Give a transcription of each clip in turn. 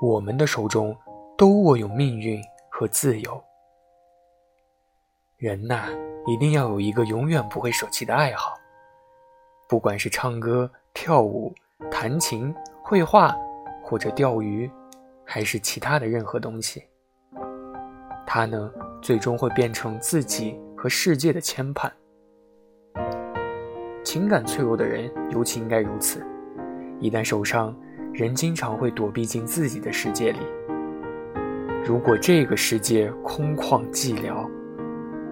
我们的手中都握有命运和自由。人呐，一定要有一个永远不会舍弃的爱好，不管是唱歌、跳舞、弹琴、绘画，或者钓鱼，还是其他的任何东西。它呢，最终会变成自己和世界的牵绊。情感脆弱的人尤其应该如此，一旦受伤。人经常会躲避进自己的世界里。如果这个世界空旷寂寥，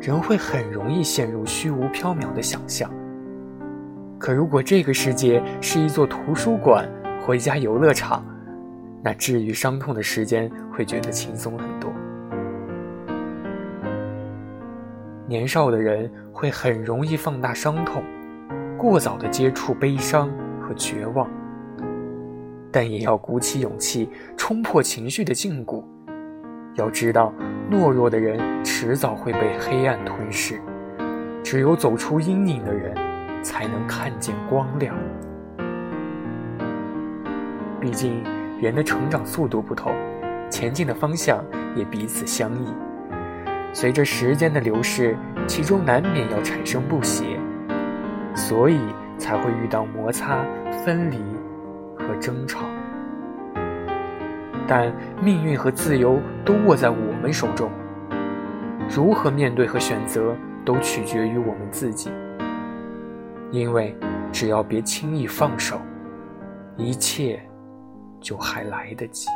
人会很容易陷入虚无缥缈的想象。可如果这个世界是一座图书馆回家游乐场，那治愈伤痛的时间会觉得轻松很多。年少的人会很容易放大伤痛，过早的接触悲伤和绝望。但也要鼓起勇气冲破情绪的禁锢。要知道，懦弱的人迟早会被黑暗吞噬，只有走出阴影的人，才能看见光亮。毕竟，人的成长速度不同，前进的方向也彼此相异。随着时间的流逝，其中难免要产生不协，所以才会遇到摩擦、分离。和争吵，但命运和自由都握在我们手中。如何面对和选择，都取决于我们自己。因为只要别轻易放手，一切就还来得及。